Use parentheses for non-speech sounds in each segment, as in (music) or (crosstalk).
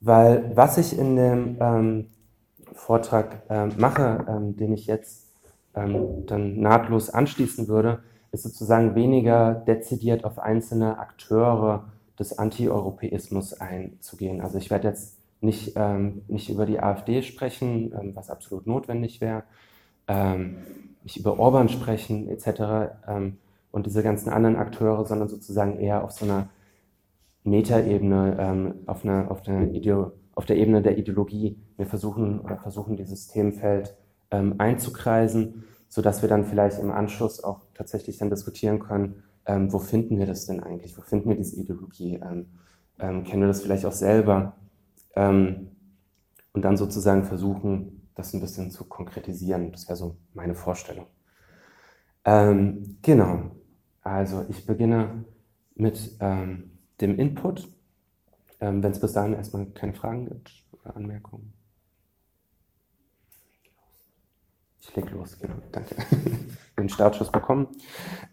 weil was ich in dem ähm, Vortrag äh, mache, ähm, den ich jetzt ähm, dann nahtlos anschließen würde, ist sozusagen weniger dezidiert auf einzelne Akteure des Anti-Europäismus einzugehen. Also ich werde jetzt nicht, ähm, nicht über die AfD sprechen, ähm, was absolut notwendig wäre, ähm, nicht über Orban sprechen etc. Ähm, und diese ganzen anderen Akteure, sondern sozusagen eher auf so einer Metaebene, ähm, auf, einer, auf, einer auf der Ebene der Ideologie. Wir versuchen oder versuchen dieses Themenfeld ähm, einzukreisen, sodass wir dann vielleicht im Anschluss auch tatsächlich dann diskutieren können, ähm, wo finden wir das denn eigentlich? Wo finden wir diese Ideologie? Ähm, ähm, kennen wir das vielleicht auch selber? Ähm, und dann sozusagen versuchen, das ein bisschen zu konkretisieren. Das wäre so meine Vorstellung. Ähm, genau. Also ich beginne mit ähm, dem Input, wenn es bis dahin erstmal keine Fragen gibt oder Anmerkungen. Ich leg los, genau, danke. (laughs) Den Startschuss bekommen.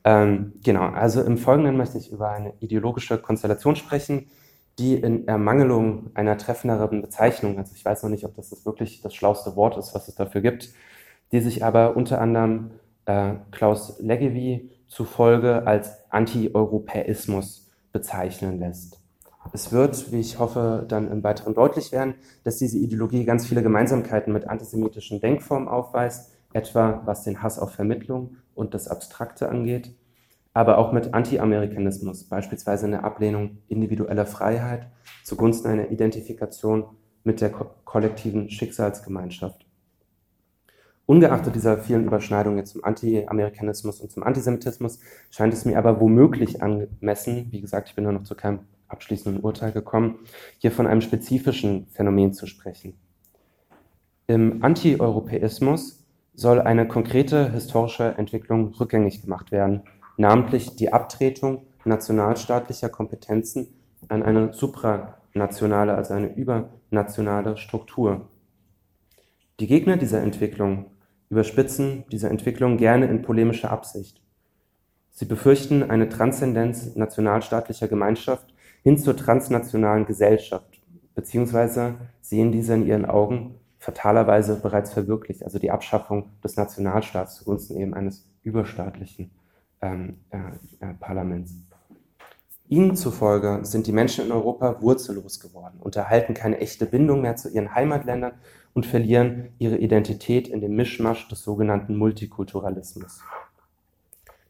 Ähm, genau, also im Folgenden möchte ich über eine ideologische Konstellation sprechen, die in Ermangelung einer treffenderen Bezeichnung, also ich weiß noch nicht, ob das, das wirklich das schlauste Wort ist, was es dafür gibt, die sich aber unter anderem äh, Klaus Leggevi zufolge als Anti-Europäismus bezeichnen lässt. Es wird, wie ich hoffe, dann im Weiteren deutlich werden, dass diese Ideologie ganz viele Gemeinsamkeiten mit antisemitischen Denkformen aufweist, etwa was den Hass auf Vermittlung und das Abstrakte angeht, aber auch mit Anti-Amerikanismus, beispielsweise eine Ablehnung individueller Freiheit zugunsten einer Identifikation mit der ko kollektiven Schicksalsgemeinschaft. Ungeachtet dieser vielen Überschneidungen zum Anti-Amerikanismus und zum Antisemitismus scheint es mir aber womöglich angemessen, wie gesagt, ich bin nur noch zu keinem abschließenden Urteil gekommen, hier von einem spezifischen Phänomen zu sprechen. Im Anti-Europäismus soll eine konkrete historische Entwicklung rückgängig gemacht werden, namentlich die Abtretung nationalstaatlicher Kompetenzen an eine supranationale, also eine übernationale Struktur. Die Gegner dieser Entwicklung überspitzen diese Entwicklung gerne in polemischer Absicht. Sie befürchten eine Transzendenz nationalstaatlicher Gemeinschaft hin zur transnationalen Gesellschaft, beziehungsweise sehen diese in ihren Augen fatalerweise bereits verwirklicht, also die Abschaffung des Nationalstaats zugunsten eben eines überstaatlichen ähm, äh, äh, Parlaments. Ihnen zufolge sind die Menschen in Europa wurzellos geworden, unterhalten keine echte Bindung mehr zu ihren Heimatländern und verlieren ihre Identität in dem Mischmasch des sogenannten Multikulturalismus.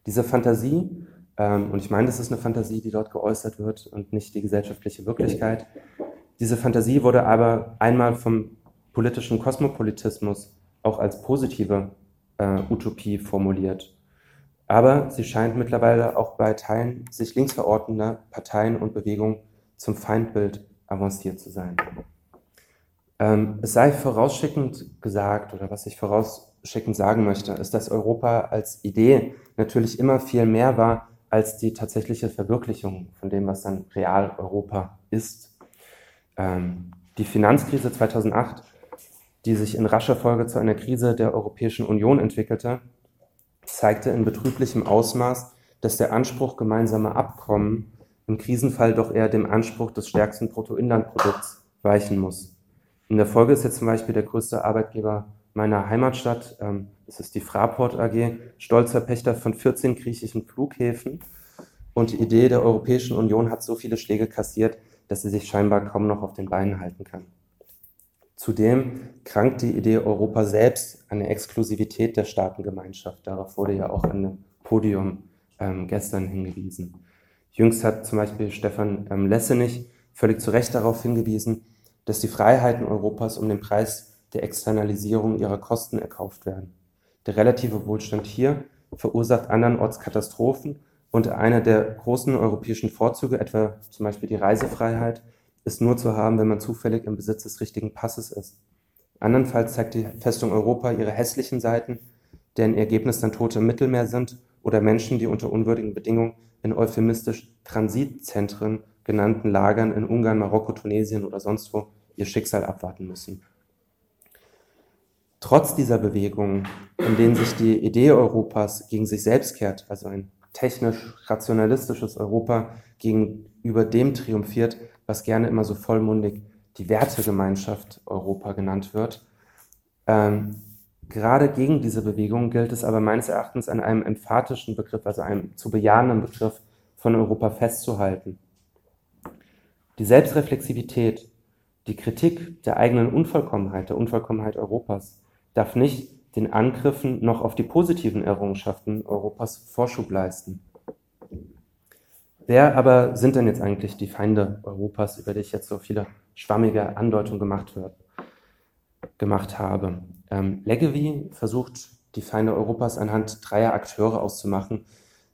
Diese Fantasie, ähm, und ich meine, das ist eine Fantasie, die dort geäußert wird und nicht die gesellschaftliche Wirklichkeit, diese Fantasie wurde aber einmal vom politischen Kosmopolitismus auch als positive äh, Utopie formuliert. Aber sie scheint mittlerweile auch bei Teilen sich links verortender Parteien und Bewegungen zum Feindbild avanciert zu sein. Ähm, es sei vorausschickend gesagt, oder was ich vorausschickend sagen möchte, ist, dass Europa als Idee natürlich immer viel mehr war als die tatsächliche Verwirklichung von dem, was dann real Europa ist. Ähm, die Finanzkrise 2008 die sich in rascher Folge zu einer Krise der Europäischen Union entwickelte, zeigte in betrüblichem Ausmaß, dass der Anspruch gemeinsamer Abkommen im Krisenfall doch eher dem Anspruch des stärksten Bruttoinlandprodukts weichen muss. In der Folge ist jetzt zum Beispiel der größte Arbeitgeber meiner Heimatstadt, ähm, das ist die Fraport AG, stolzer Pächter von 14 griechischen Flughäfen. Und die Idee der Europäischen Union hat so viele Schläge kassiert, dass sie sich scheinbar kaum noch auf den Beinen halten kann. Zudem krankt die Idee Europa selbst an der Exklusivität der Staatengemeinschaft. Darauf wurde ja auch an dem Podium ähm, gestern hingewiesen. Jüngst hat zum Beispiel Stefan ähm, Lessenich völlig zu Recht darauf hingewiesen, dass die Freiheiten Europas um den Preis der Externalisierung ihrer Kosten erkauft werden. Der relative Wohlstand hier verursacht andernorts Katastrophen und einer der großen europäischen Vorzüge, etwa zum Beispiel die Reisefreiheit, ist nur zu haben, wenn man zufällig im Besitz des richtigen Passes ist. Andernfalls zeigt die Festung Europa ihre hässlichen Seiten, deren Ergebnis dann Tote im Mittelmeer sind oder Menschen, die unter unwürdigen Bedingungen in euphemistisch Transitzentren genannten Lagern in Ungarn, Marokko, Tunesien oder sonst wo ihr Schicksal abwarten müssen. Trotz dieser Bewegungen, in denen sich die Idee Europas gegen sich selbst kehrt, also ein technisch-rationalistisches Europa gegenüber dem triumphiert, was gerne immer so vollmundig die Wertegemeinschaft Europa genannt wird. Ähm, gerade gegen diese Bewegung gilt es aber meines Erachtens an einem emphatischen Begriff, also einem zu bejahenden Begriff von Europa festzuhalten. Die Selbstreflexivität, die Kritik der eigenen Unvollkommenheit, der Unvollkommenheit Europas, darf nicht den Angriffen noch auf die positiven Errungenschaften Europas Vorschub leisten. Wer aber sind denn jetzt eigentlich die Feinde Europas, über die ich jetzt so viele schwammige Andeutungen gemacht, wird, gemacht habe? Ähm, Leggevi versucht, die Feinde Europas anhand dreier Akteure auszumachen,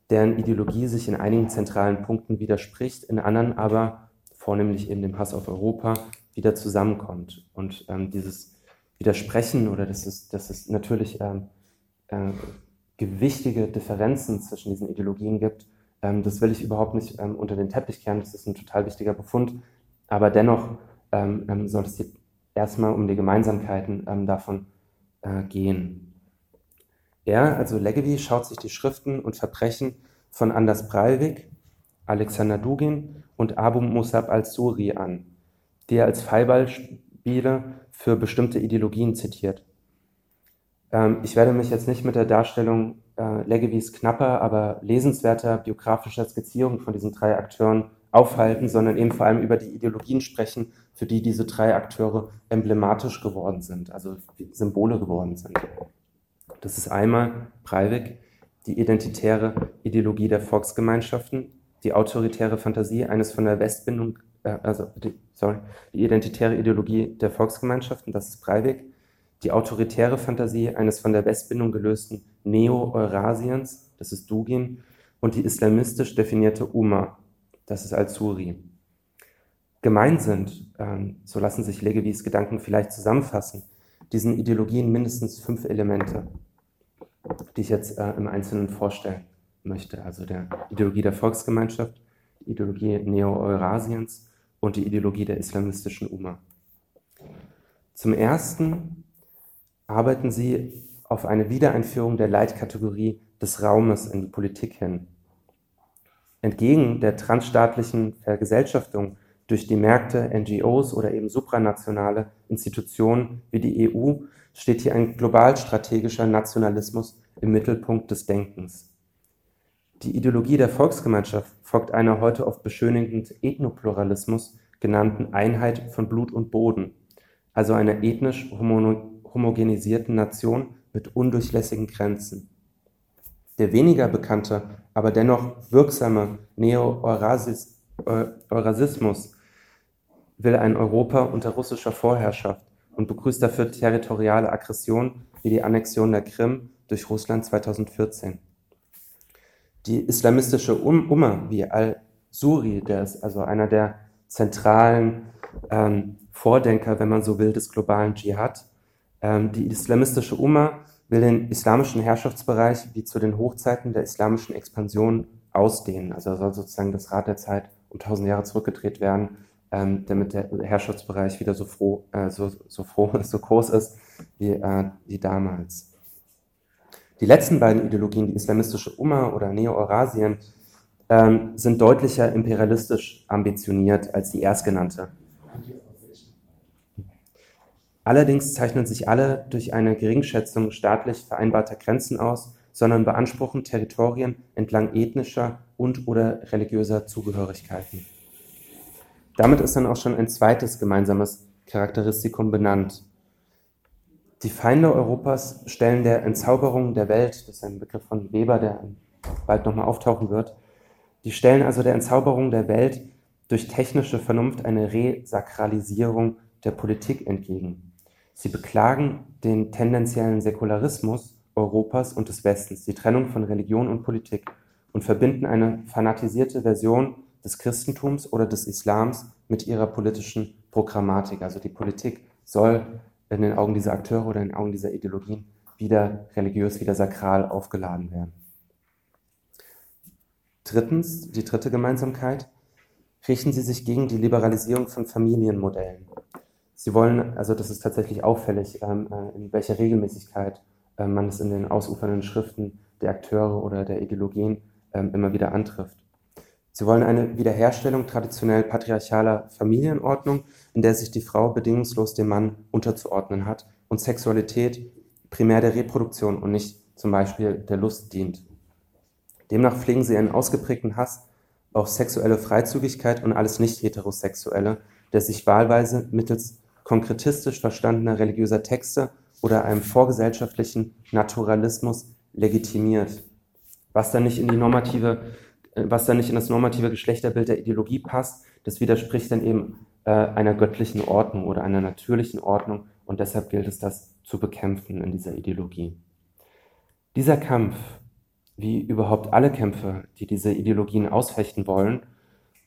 deren Ideologie sich in einigen zentralen Punkten widerspricht, in anderen aber, vornehmlich eben dem Hass auf Europa, wieder zusammenkommt. Und ähm, dieses Widersprechen oder dass es, dass es natürlich ähm, äh, gewichtige Differenzen zwischen diesen Ideologien gibt, ähm, das will ich überhaupt nicht ähm, unter den Teppich kehren, das ist ein total wichtiger Befund. Aber dennoch ähm, ähm soll es hier erstmal um die Gemeinsamkeiten ähm, davon äh, gehen. Er, also Leggevi, schaut sich die Schriften und Verbrechen von Anders Breivik, Alexander Dugin und Abu Musab al-Suri an, die er als Fallbeispiele für bestimmte Ideologien zitiert. Ähm, ich werde mich jetzt nicht mit der Darstellung äh, Leggevis knapper, aber lesenswerter biografischer Skizzierung von diesen drei Akteuren aufhalten, sondern eben vor allem über die Ideologien sprechen, für die diese drei Akteure emblematisch geworden sind, also Symbole geworden sind. Das ist einmal Breivik, die identitäre Ideologie der Volksgemeinschaften, die autoritäre Fantasie eines von der Westbindung, äh, also die, sorry, die identitäre Ideologie der Volksgemeinschaften, das ist Breivik, die autoritäre Fantasie eines von der Westbindung gelösten Neo-Eurasiens, das ist Dugin, und die islamistisch definierte Umma, das ist Al-Suri. Gemein sind, ähm, so lassen sich Legevis Gedanken vielleicht zusammenfassen, diesen Ideologien mindestens fünf Elemente, die ich jetzt äh, im Einzelnen vorstellen möchte. Also der Ideologie der Volksgemeinschaft, die Ideologie Neo-Eurasiens und die Ideologie der islamistischen Umma. Zum Ersten arbeiten sie auf eine Wiedereinführung der Leitkategorie des Raumes in die Politik hin. Entgegen der transstaatlichen Vergesellschaftung durch die Märkte, NGOs oder eben supranationale Institutionen wie die EU steht hier ein globalstrategischer Nationalismus im Mittelpunkt des Denkens. Die Ideologie der Volksgemeinschaft folgt einer heute oft beschönigend Ethnopluralismus genannten Einheit von Blut und Boden, also einer ethnisch homogenisierten Nation mit undurchlässigen Grenzen. Der weniger bekannte, aber dennoch wirksame Neo-Eurasismus will ein Europa unter russischer Vorherrschaft und begrüßt dafür territoriale Aggression wie die Annexion der Krim durch Russland 2014. Die islamistische Umma wie al-Suri, der ist also einer der zentralen ähm, Vordenker, wenn man so will, des globalen Dschihad, die islamistische Umma will den islamischen Herrschaftsbereich wie zu den Hochzeiten der islamischen Expansion ausdehnen. Also soll sozusagen das Rad der Zeit um tausend Jahre zurückgedreht werden, ähm, damit der Herrschaftsbereich wieder so froh, äh, so, so froh, (laughs) so groß ist wie, äh, wie damals. Die letzten beiden Ideologien, die islamistische Umma oder Neo-Eurasien, ähm, sind deutlicher imperialistisch ambitioniert als die erstgenannte. Allerdings zeichnen sich alle durch eine Geringschätzung staatlich vereinbarter Grenzen aus, sondern beanspruchen Territorien entlang ethnischer und/oder religiöser Zugehörigkeiten. Damit ist dann auch schon ein zweites gemeinsames Charakteristikum benannt. Die Feinde Europas stellen der Entzauberung der Welt, das ist ein Begriff von Weber, der bald nochmal auftauchen wird, die stellen also der Entzauberung der Welt durch technische Vernunft eine Resakralisierung der Politik entgegen. Sie beklagen den tendenziellen Säkularismus Europas und des Westens, die Trennung von Religion und Politik und verbinden eine fanatisierte Version des Christentums oder des Islams mit ihrer politischen Programmatik. Also die Politik soll in den Augen dieser Akteure oder in den Augen dieser Ideologien wieder religiös, wieder sakral aufgeladen werden. Drittens, die dritte Gemeinsamkeit, richten sie sich gegen die Liberalisierung von Familienmodellen. Sie wollen, also das ist tatsächlich auffällig, ähm, äh, in welcher Regelmäßigkeit äh, man es in den ausufernden Schriften der Akteure oder der Ideologien ähm, immer wieder antrifft. Sie wollen eine Wiederherstellung traditionell patriarchaler Familienordnung, in der sich die Frau bedingungslos dem Mann unterzuordnen hat und Sexualität primär der Reproduktion und nicht zum Beispiel der Lust dient. Demnach pflegen sie einen ausgeprägten Hass auf sexuelle Freizügigkeit und alles Nicht-Heterosexuelle, der sich wahlweise mittels konkretistisch verstandener religiöser Texte oder einem vorgesellschaftlichen Naturalismus legitimiert, was dann nicht in die normative, äh, was dann nicht in das normative Geschlechterbild der Ideologie passt, das widerspricht dann eben äh, einer göttlichen Ordnung oder einer natürlichen Ordnung und deshalb gilt es, das zu bekämpfen in dieser Ideologie. Dieser Kampf, wie überhaupt alle Kämpfe, die diese Ideologien ausfechten wollen,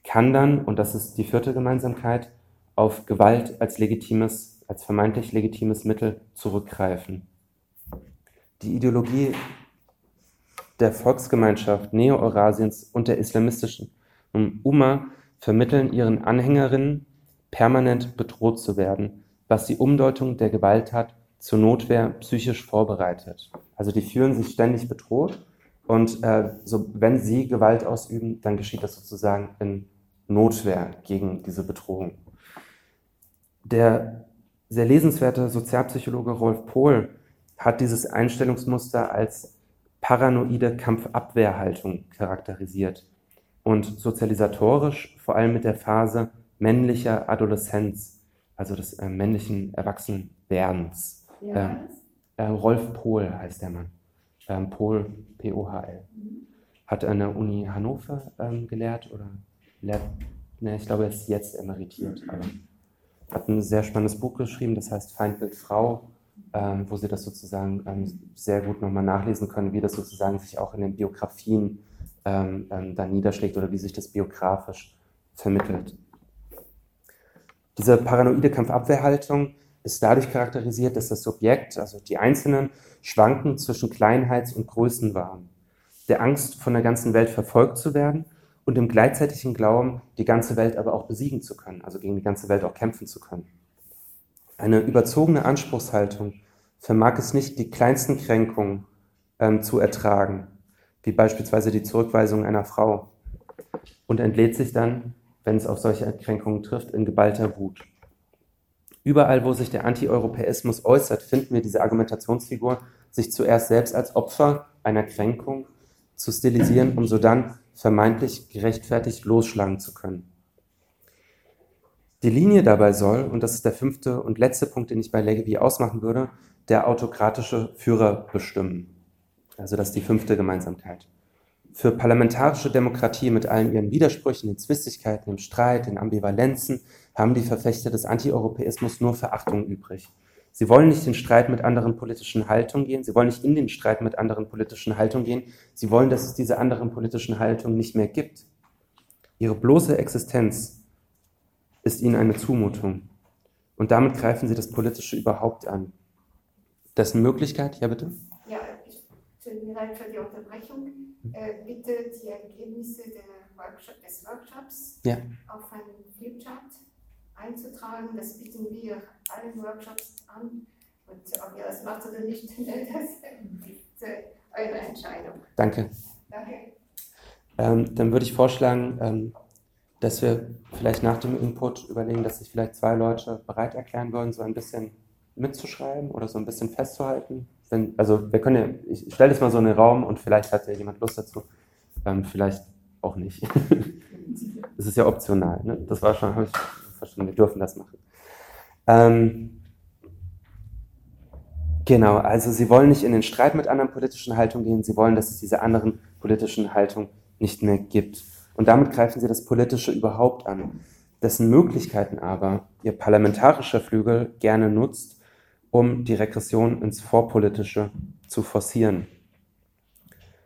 kann dann, und das ist die vierte Gemeinsamkeit, auf Gewalt als legitimes, als vermeintlich legitimes Mittel zurückgreifen. Die Ideologie der Volksgemeinschaft Neo-Eurasiens und der islamistischen Umma vermitteln ihren Anhängerinnen, permanent bedroht zu werden, was die Umdeutung der Gewalttat zur Notwehr psychisch vorbereitet. Also die fühlen sich ständig bedroht und äh, so, wenn sie Gewalt ausüben, dann geschieht das sozusagen in Notwehr gegen diese Bedrohung. Der sehr lesenswerte Sozialpsychologe Rolf Pohl hat dieses Einstellungsmuster als paranoide Kampfabwehrhaltung charakterisiert und sozialisatorisch vor allem mit der Phase männlicher Adoleszenz, also des äh, männlichen Erwachsenwerdens. Ja. Ähm, äh, Rolf Pohl heißt der Mann. Ähm, Pohl, P-O-H-L. Mhm. Hat an der Uni Hannover ähm, gelehrt oder lehrt, ne, ich glaube, er ist jetzt emeritiert, aber hat ein sehr spannendes Buch geschrieben, das heißt Feindbild Frau, ähm, wo Sie das sozusagen ähm, sehr gut nochmal nachlesen können, wie das sozusagen sich auch in den Biografien ähm, ähm, dann niederschlägt oder wie sich das biografisch vermittelt. Diese paranoide Kampfabwehrhaltung ist dadurch charakterisiert, dass das Subjekt, also die Einzelnen, schwanken zwischen Kleinheits- und Größenwahn, der Angst, von der ganzen Welt verfolgt zu werden und dem gleichzeitigen Glauben, die ganze Welt aber auch besiegen zu können, also gegen die ganze Welt auch kämpfen zu können. Eine überzogene Anspruchshaltung vermag es nicht, die kleinsten Kränkungen ähm, zu ertragen, wie beispielsweise die Zurückweisung einer Frau, und entlädt sich dann, wenn es auf solche Erkränkungen trifft, in geballter Wut. Überall, wo sich der Antieuropäismus äußert, finden wir diese Argumentationsfigur, sich zuerst selbst als Opfer einer Kränkung zu stilisieren, um so dann vermeintlich gerechtfertigt losschlagen zu können. Die Linie dabei soll, und das ist der fünfte und letzte Punkt, den ich bei Legevi ausmachen würde, der autokratische Führer bestimmen. Also das ist die fünfte Gemeinsamkeit. Für parlamentarische Demokratie mit allen ihren Widersprüchen, den Zwistigkeiten, dem Streit, den Ambivalenzen haben die Verfechter des Antieuropäismus nur Verachtung übrig. Sie wollen nicht den Streit mit anderen politischen Haltungen gehen, sie wollen nicht in den Streit mit anderen politischen Haltungen gehen, sie wollen, dass es diese anderen politischen Haltungen nicht mehr gibt. Ihre bloße Existenz ist ihnen eine Zumutung. Und damit greifen sie das Politische überhaupt an. Dessen Möglichkeit, ja bitte? Tut mir leid für die Unterbrechung. Äh, bitte die Ergebnisse Workshop, des Workshops ja. auf einen Flipchart einzutragen. Das bieten wir allen Workshops an. Und ob ihr das macht oder nicht, (laughs) das ist eure Entscheidung. Danke. Danke. Ähm, dann würde ich vorschlagen, ähm, dass wir vielleicht nach dem Input überlegen, dass sich vielleicht zwei Leute bereit erklären wollen, so ein bisschen mitzuschreiben oder so ein bisschen festzuhalten wenn, also wir können ja, ich stelle das mal so in den Raum und vielleicht hat ja jemand Lust dazu, ähm, vielleicht auch nicht. (laughs) das ist ja optional, ne? Das war schon, habe ich verstanden, wir dürfen das machen. Ähm, genau, also sie wollen nicht in den Streit mit anderen politischen Haltungen gehen, sie wollen, dass es diese anderen politischen Haltungen nicht mehr gibt. Und damit greifen sie das Politische überhaupt an, dessen Möglichkeiten aber ihr parlamentarischer Flügel gerne nutzt, um die Regression ins Vorpolitische zu forcieren.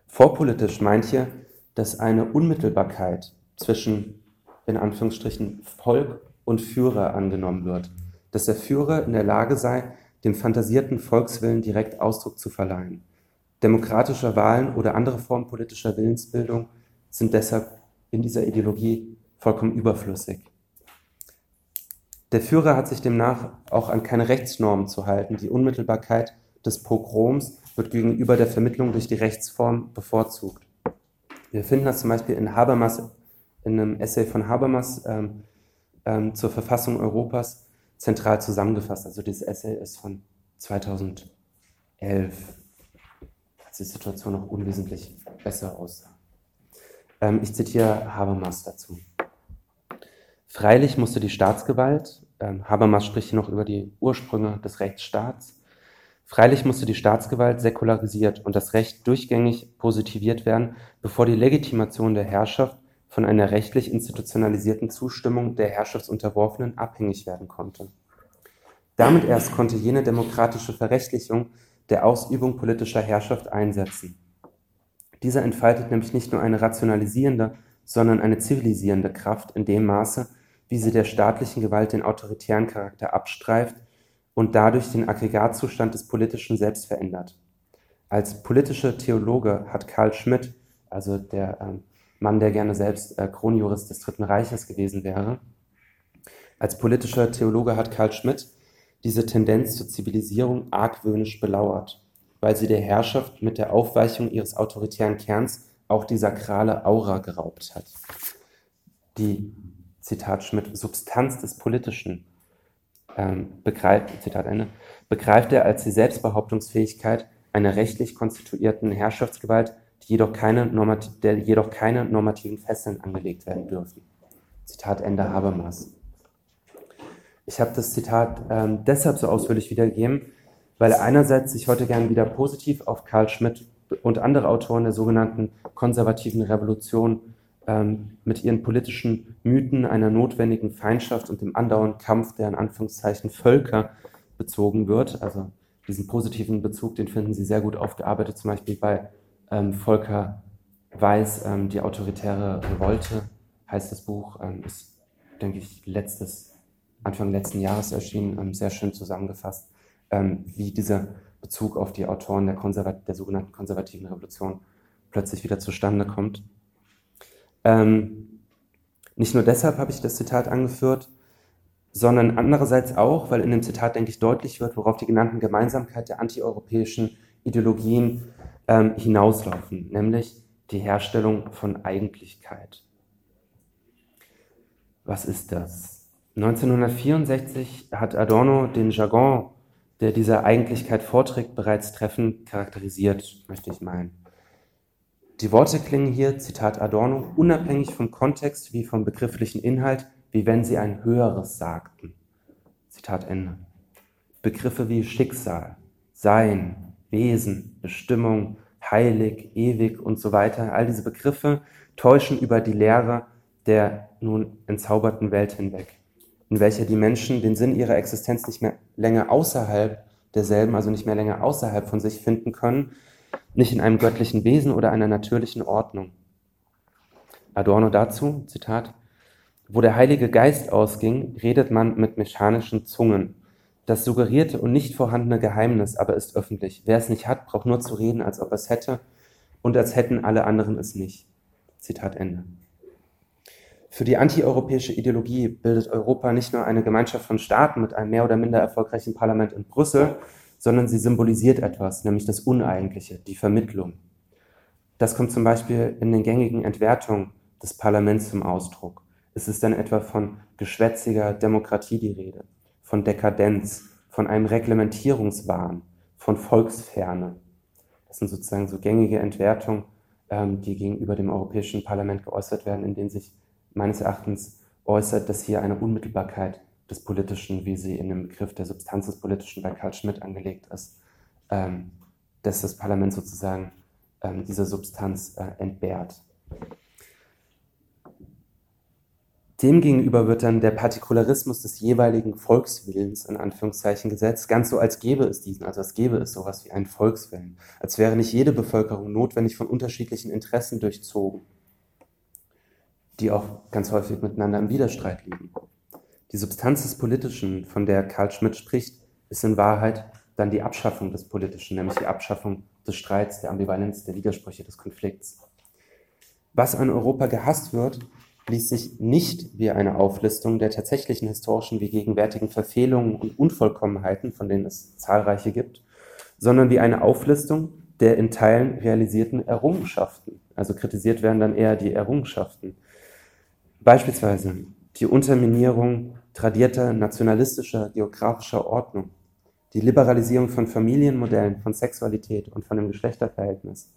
Vorpolitisch meint hier, dass eine Unmittelbarkeit zwischen, in Anführungsstrichen, Volk und Führer angenommen wird, dass der Führer in der Lage sei, dem fantasierten Volkswillen direkt Ausdruck zu verleihen. Demokratische Wahlen oder andere Formen politischer Willensbildung sind deshalb in dieser Ideologie vollkommen überflüssig. Der Führer hat sich demnach auch an keine Rechtsnormen zu halten. Die Unmittelbarkeit des Pogroms wird gegenüber der Vermittlung durch die Rechtsform bevorzugt. Wir finden das zum Beispiel in Habermas in einem Essay von Habermas ähm, ähm, zur Verfassung Europas zentral zusammengefasst. Also dieses Essay ist von 2011, als die Situation noch unwesentlich besser aussah. Ähm, ich zitiere Habermas dazu. Freilich musste die Staatsgewalt, ähm, Habermas spricht hier noch über die Ursprünge des Rechtsstaats, freilich musste die Staatsgewalt säkularisiert und das Recht durchgängig positiviert werden, bevor die Legitimation der Herrschaft von einer rechtlich institutionalisierten Zustimmung der Herrschaftsunterworfenen abhängig werden konnte. Damit erst konnte jene demokratische Verrechtlichung der Ausübung politischer Herrschaft einsetzen. Dieser entfaltet nämlich nicht nur eine rationalisierende, sondern eine zivilisierende Kraft in dem Maße, wie sie der staatlichen Gewalt den autoritären Charakter abstreift und dadurch den Aggregatzustand des Politischen selbst verändert. Als politischer Theologe hat Karl Schmidt, also der ähm, Mann, der gerne selbst äh, Kronjurist des Dritten Reiches gewesen wäre. Als politischer Theologe hat Karl Schmidt diese Tendenz zur Zivilisierung argwöhnisch belauert, weil sie der Herrschaft mit der Aufweichung ihres autoritären Kerns auch die sakrale Aura geraubt hat. Die, Zitat Schmidt, Substanz des Politischen ähm, begreift, Zitat Ende, begreift er als die Selbstbehauptungsfähigkeit einer rechtlich konstituierten Herrschaftsgewalt jedoch keine der jedoch keine normativen Fesseln angelegt werden dürfen. Zitat Ende Habermas. Ich habe das Zitat ähm, deshalb so ausführlich wiedergegeben, weil einerseits sich heute gern wieder positiv auf Karl Schmidt und andere Autoren der sogenannten konservativen Revolution ähm, mit ihren politischen Mythen einer notwendigen Feindschaft und dem andauernden Kampf der in Anführungszeichen Völker bezogen wird. Also diesen positiven Bezug, den finden Sie sehr gut aufgearbeitet, zum Beispiel bei ähm, Volker Weiß, ähm, Die autoritäre Revolte heißt das Buch, ähm, ist, denke ich, letztes, Anfang letzten Jahres erschienen, ähm, sehr schön zusammengefasst, ähm, wie dieser Bezug auf die Autoren der, Konservat der sogenannten konservativen Revolution plötzlich wieder zustande kommt. Ähm, nicht nur deshalb habe ich das Zitat angeführt, sondern andererseits auch, weil in dem Zitat, denke ich, deutlich wird, worauf die genannten Gemeinsamkeit der antieuropäischen Ideologien ähm, hinauslaufen, nämlich die Herstellung von Eigentlichkeit. Was ist das? 1964 hat Adorno den Jargon, der dieser Eigentlichkeit vorträgt, bereits treffend charakterisiert, möchte ich meinen. Die Worte klingen hier, Zitat Adorno, unabhängig vom Kontext wie vom begrifflichen Inhalt, wie wenn sie ein Höheres sagten. Zitat Ende. Begriffe wie Schicksal, Sein, Wesen, Bestimmung, heilig, ewig und so weiter. All diese Begriffe täuschen über die Lehre der nun entzauberten Welt hinweg, in welcher die Menschen den Sinn ihrer Existenz nicht mehr länger außerhalb derselben, also nicht mehr länger außerhalb von sich finden können, nicht in einem göttlichen Wesen oder einer natürlichen Ordnung. Adorno dazu, Zitat, wo der Heilige Geist ausging, redet man mit mechanischen Zungen das suggerierte und nicht vorhandene Geheimnis aber ist öffentlich. Wer es nicht hat, braucht nur zu reden, als ob es hätte und als hätten alle anderen es nicht. Zitat Ende. Für die antieuropäische Ideologie bildet Europa nicht nur eine Gemeinschaft von Staaten mit einem mehr oder minder erfolgreichen Parlament in Brüssel, sondern sie symbolisiert etwas, nämlich das Uneigentliche, die Vermittlung. Das kommt zum Beispiel in den gängigen Entwertungen des Parlaments zum Ausdruck. Es ist dann etwa von geschwätziger Demokratie die Rede von Dekadenz, von einem Reglementierungswahn, von Volksferne. Das sind sozusagen so gängige Entwertungen, ähm, die gegenüber dem Europäischen Parlament geäußert werden, in denen sich meines Erachtens äußert, dass hier eine Unmittelbarkeit des Politischen, wie sie in dem Begriff der Substanz des Politischen bei Karl Schmidt angelegt ist, ähm, dass das Parlament sozusagen ähm, diese Substanz äh, entbehrt. Demgegenüber wird dann der Partikularismus des jeweiligen Volkswillens in Anführungszeichen gesetzt, ganz so als gäbe es diesen, also als gäbe es sowas wie einen Volkswillen, als wäre nicht jede Bevölkerung notwendig von unterschiedlichen Interessen durchzogen, die auch ganz häufig miteinander im Widerstreit liegen. Die Substanz des Politischen, von der Karl Schmidt spricht, ist in Wahrheit dann die Abschaffung des Politischen, nämlich die Abschaffung des Streits, der Ambivalenz, der Widersprüche, des Konflikts. Was an Europa gehasst wird, ließ sich nicht wie eine Auflistung der tatsächlichen historischen wie gegenwärtigen Verfehlungen und Unvollkommenheiten, von denen es zahlreiche gibt, sondern wie eine Auflistung der in Teilen realisierten Errungenschaften. Also kritisiert werden dann eher die Errungenschaften. Beispielsweise die Unterminierung tradierter nationalistischer geografischer Ordnung, die Liberalisierung von Familienmodellen, von Sexualität und von dem Geschlechterverhältnis,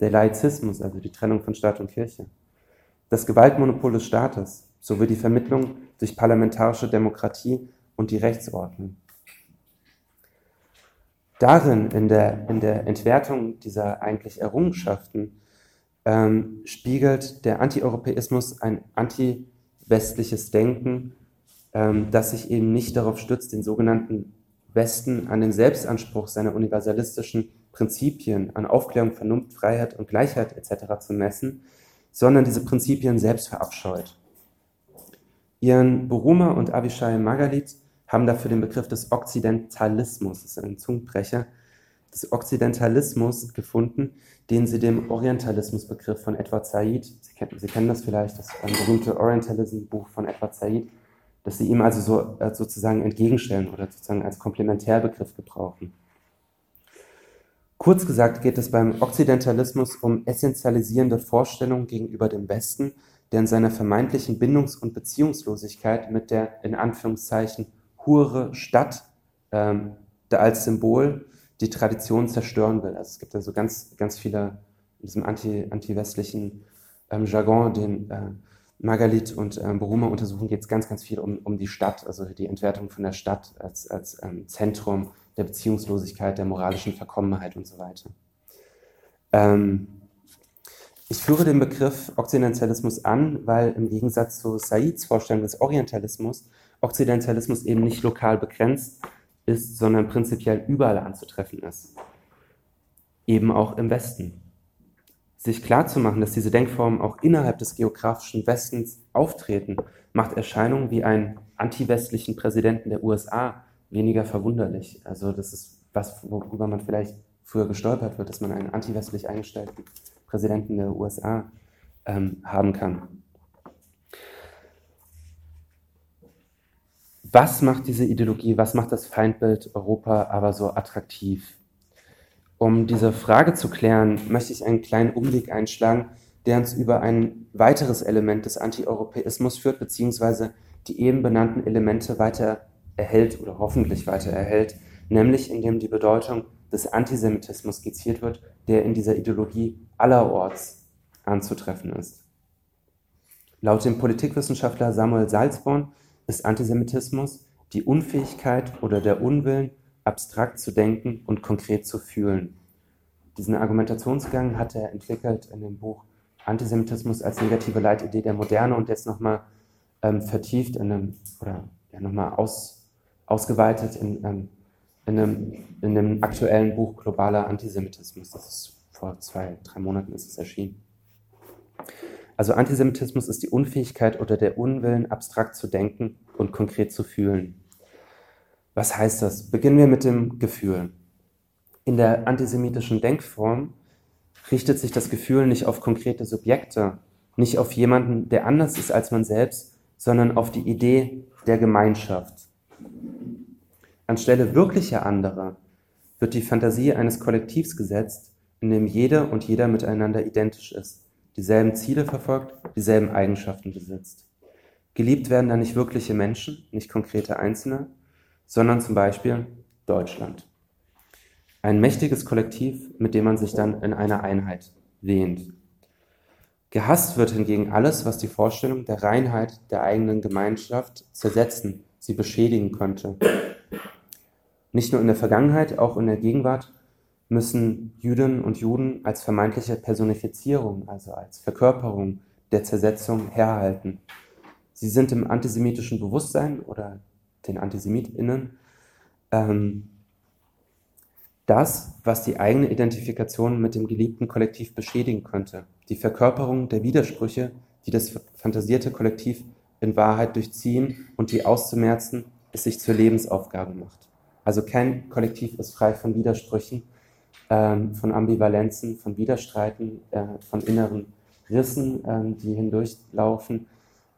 der Laizismus, also die Trennung von Staat und Kirche, das Gewaltmonopol des Staates sowie die Vermittlung durch parlamentarische Demokratie und die Rechtsordnung. Darin, in der, in der Entwertung dieser eigentlich Errungenschaften, ähm, spiegelt der Antieuropäismus ein anti-westliches Denken, ähm, das sich eben nicht darauf stützt, den sogenannten Westen an den Selbstanspruch seiner universalistischen Prinzipien, an Aufklärung, Vernunft, Freiheit und Gleichheit etc. zu messen, sondern diese Prinzipien selbst verabscheut. Ihren Buruma und Avishai Magalit haben dafür den Begriff des Okzidentalismus, das ist ein Zungenbrecher, des Okzidentalismus gefunden, den sie dem Orientalismusbegriff von Edward Said, sie kennen, sie kennen das vielleicht, das berühmte Orientalism-Buch von Edward Said, dass sie ihm also so, äh, sozusagen entgegenstellen oder sozusagen als Komplementärbegriff gebrauchen. Kurz gesagt geht es beim Okzidentalismus um essentialisierende Vorstellungen gegenüber dem Westen, der in seiner vermeintlichen Bindungs- und Beziehungslosigkeit mit der in Anführungszeichen hure Stadt ähm, als Symbol die Tradition zerstören will. Also es gibt also ganz, ganz viele in diesem anti, anti-westlichen ähm, Jargon, den äh, Margalit und ähm, Boruma untersuchen, geht es ganz, ganz viel um, um die Stadt, also die Entwertung von der Stadt als, als ähm, Zentrum der Beziehungslosigkeit, der moralischen Verkommenheit und so weiter. Ähm, ich führe den Begriff Okzidentalismus an, weil im Gegensatz zu Saids Vorstellung des Orientalismus Okzidentalismus eben nicht lokal begrenzt ist, sondern prinzipiell überall anzutreffen ist. Eben auch im Westen. Sich klarzumachen, dass diese Denkformen auch innerhalb des geografischen Westens auftreten, macht Erscheinungen wie einen antiwestlichen Präsidenten der USA weniger verwunderlich. Also das ist was, worüber man vielleicht früher gestolpert wird, dass man einen antiwestlich eingestellten Präsidenten der USA ähm, haben kann. Was macht diese Ideologie, was macht das Feindbild Europa aber so attraktiv? Um diese Frage zu klären, möchte ich einen kleinen Umweg einschlagen, der uns über ein weiteres Element des Antieuropäismus führt, beziehungsweise die eben benannten Elemente weiter erhält oder hoffentlich weiter erhält, nämlich indem die Bedeutung des Antisemitismus skizziert wird, der in dieser Ideologie allerorts anzutreffen ist. Laut dem Politikwissenschaftler Samuel Salzborn ist Antisemitismus die Unfähigkeit oder der Unwillen, abstrakt zu denken und konkret zu fühlen. Diesen Argumentationsgang hat er entwickelt in dem Buch Antisemitismus als negative Leitidee der Moderne und jetzt nochmal ähm, vertieft in einem, oder ja, nochmal aus, ausgeweitet in, ähm, in, einem, in einem aktuellen Buch Globaler Antisemitismus. Das ist vor zwei, drei Monaten ist es erschienen. Also Antisemitismus ist die Unfähigkeit oder der Unwillen, abstrakt zu denken und konkret zu fühlen. Was heißt das? Beginnen wir mit dem Gefühl. In der antisemitischen Denkform richtet sich das Gefühl nicht auf konkrete Subjekte, nicht auf jemanden, der anders ist als man selbst, sondern auf die Idee der Gemeinschaft. Anstelle wirklicher anderer wird die Fantasie eines Kollektivs gesetzt, in dem jeder und jeder miteinander identisch ist dieselben Ziele verfolgt, dieselben Eigenschaften besitzt. Geliebt werden da nicht wirkliche Menschen, nicht konkrete Einzelne, sondern zum Beispiel Deutschland. Ein mächtiges Kollektiv, mit dem man sich dann in einer Einheit wähnt. Gehasst wird hingegen alles, was die Vorstellung der Reinheit der eigenen Gemeinschaft zersetzen, sie beschädigen könnte. Nicht nur in der Vergangenheit, auch in der Gegenwart müssen Jüdinnen und Juden als vermeintliche Personifizierung, also als Verkörperung der Zersetzung herhalten. Sie sind im antisemitischen Bewusstsein oder den AntisemitInnen ähm, das, was die eigene Identifikation mit dem geliebten Kollektiv beschädigen könnte. Die Verkörperung der Widersprüche, die das fantasierte Kollektiv in Wahrheit durchziehen und die auszumerzen, es sich zur Lebensaufgabe macht. Also kein Kollektiv ist frei von Widersprüchen ähm, von Ambivalenzen, von Widerstreiten, äh, von inneren Rissen, ähm, die hindurchlaufen.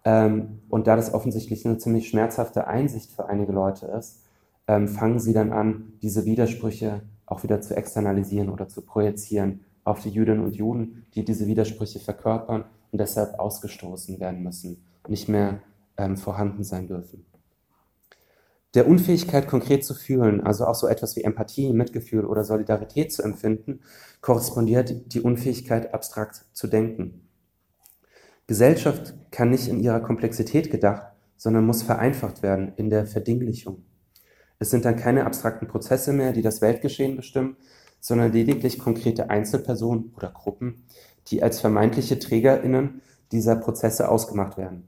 Ähm, und da das offensichtlich eine ziemlich schmerzhafte Einsicht für einige Leute ist, ähm, fangen sie dann an, diese Widersprüche auch wieder zu externalisieren oder zu projizieren auf die Jüdinnen und Juden, die diese Widersprüche verkörpern und deshalb ausgestoßen werden müssen. nicht mehr ähm, vorhanden sein dürfen. Der Unfähigkeit, konkret zu fühlen, also auch so etwas wie Empathie, Mitgefühl oder Solidarität zu empfinden, korrespondiert die Unfähigkeit, abstrakt zu denken. Gesellschaft kann nicht in ihrer Komplexität gedacht, sondern muss vereinfacht werden in der Verdinglichung. Es sind dann keine abstrakten Prozesse mehr, die das Weltgeschehen bestimmen, sondern lediglich konkrete Einzelpersonen oder Gruppen, die als vermeintliche Trägerinnen dieser Prozesse ausgemacht werden.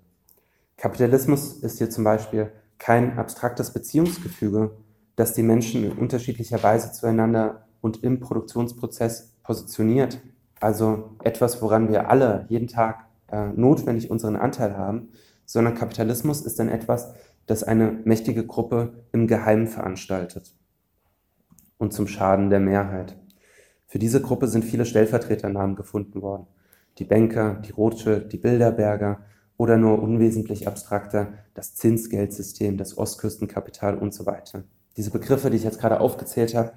Kapitalismus ist hier zum Beispiel kein abstraktes Beziehungsgefüge, das die Menschen in unterschiedlicher Weise zueinander und im Produktionsprozess positioniert. Also etwas, woran wir alle jeden Tag äh, notwendig unseren Anteil haben, sondern Kapitalismus ist dann etwas, das eine mächtige Gruppe im Geheimen veranstaltet und zum Schaden der Mehrheit. Für diese Gruppe sind viele Stellvertreternamen gefunden worden. Die Banker, die Rothschild, die Bilderberger oder nur unwesentlich abstrakter das Zinsgeldsystem, das Ostküstenkapital und so weiter. Diese Begriffe, die ich jetzt gerade aufgezählt habe,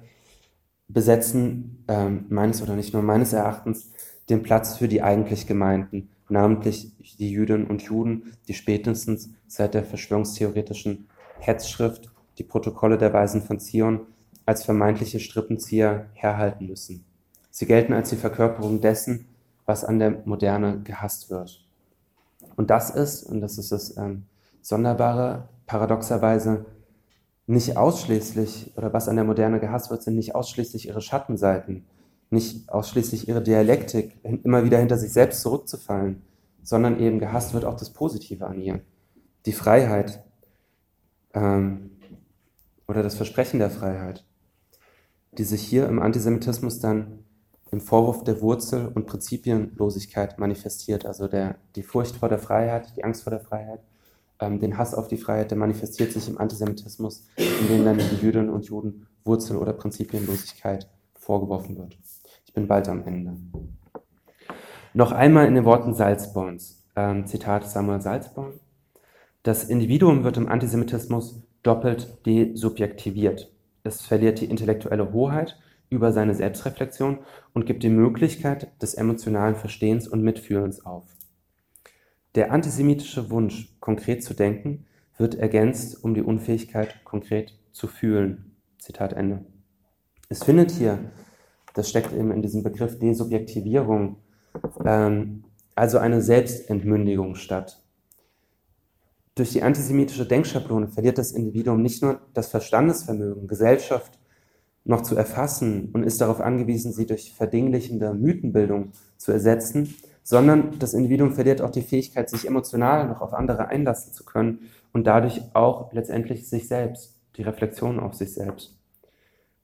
besetzen ähm, meines oder nicht nur meines Erachtens den Platz für die eigentlich Gemeinten, namentlich die Jüdinnen und Juden, die spätestens seit der verschwörungstheoretischen Hetzschrift die Protokolle der Weisen von Zion als vermeintliche Strippenzieher herhalten müssen. Sie gelten als die Verkörperung dessen, was an der Moderne gehasst wird. Und das ist, und das ist das ähm, Sonderbare, paradoxerweise nicht ausschließlich, oder was an der Moderne gehasst wird, sind nicht ausschließlich ihre Schattenseiten, nicht ausschließlich ihre Dialektik, immer wieder hinter sich selbst zurückzufallen, sondern eben gehasst wird auch das Positive an ihr. Die Freiheit ähm, oder das Versprechen der Freiheit, die sich hier im Antisemitismus dann im Vorwurf der Wurzel- und Prinzipienlosigkeit manifestiert. Also der, die Furcht vor der Freiheit, die Angst vor der Freiheit, ähm, den Hass auf die Freiheit, der manifestiert sich im Antisemitismus, in dem dann den Jüdinnen und Juden Wurzel- oder Prinzipienlosigkeit vorgeworfen wird. Ich bin bald am Ende. Noch einmal in den Worten Salzborns, ähm, Zitat Samuel Salzborn. Das Individuum wird im Antisemitismus doppelt desubjektiviert. Es verliert die intellektuelle Hoheit über seine Selbstreflexion und gibt die Möglichkeit des emotionalen Verstehens und Mitfühlens auf. Der antisemitische Wunsch, konkret zu denken, wird ergänzt um die Unfähigkeit, konkret zu fühlen. Zitat Ende. Es findet hier, das steckt eben in diesem Begriff Desubjektivierung, ähm, also eine Selbstentmündigung statt. Durch die antisemitische Denkschablone verliert das Individuum nicht nur das Verstandesvermögen, Gesellschaft noch zu erfassen und ist darauf angewiesen, sie durch verdinglichende Mythenbildung zu ersetzen, sondern das Individuum verliert auch die Fähigkeit, sich emotional noch auf andere einlassen zu können und dadurch auch letztendlich sich selbst, die Reflexion auf sich selbst.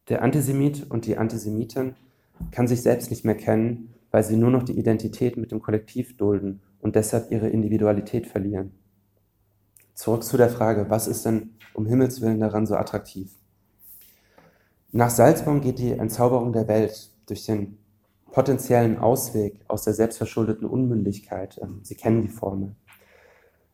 Der Antisemit und die Antisemitin kann sich selbst nicht mehr kennen, weil sie nur noch die Identität mit dem Kollektiv dulden und deshalb ihre Individualität verlieren. Zurück zu der Frage, was ist denn um Himmels willen daran so attraktiv? Nach Salzburg geht die Entzauberung der Welt durch den potenziellen Ausweg aus der selbstverschuldeten Unmündigkeit. Ähm, Sie kennen die Formel.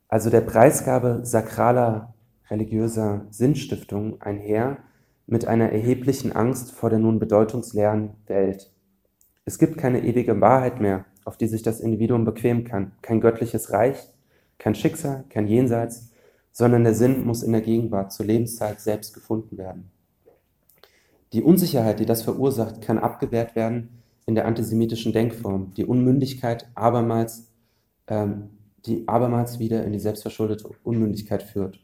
Also der Preisgabe sakraler religiöser Sinnstiftung einher mit einer erheblichen Angst vor der nun bedeutungsleeren Welt. Es gibt keine ewige Wahrheit mehr, auf die sich das Individuum bequemen kann, kein göttliches Reich, kein Schicksal, kein Jenseits, sondern der Sinn muss in der Gegenwart zur Lebenszeit selbst gefunden werden. Die Unsicherheit, die das verursacht, kann abgewehrt werden in der antisemitischen Denkform. Die Unmündigkeit abermals, ähm, die abermals wieder in die selbstverschuldete Unmündigkeit führt.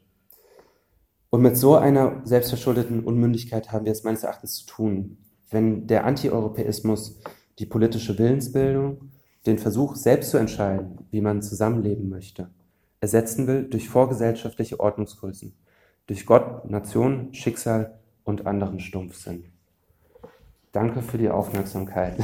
Und mit so einer selbstverschuldeten Unmündigkeit haben wir es meines Erachtens zu tun. Wenn der Antieuropäismus die politische Willensbildung, den Versuch, selbst zu entscheiden, wie man zusammenleben möchte, ersetzen will durch vorgesellschaftliche Ordnungsgrößen, durch Gott, Nation, Schicksal und anderen Stumpfsinn. Danke für die Aufmerksamkeit.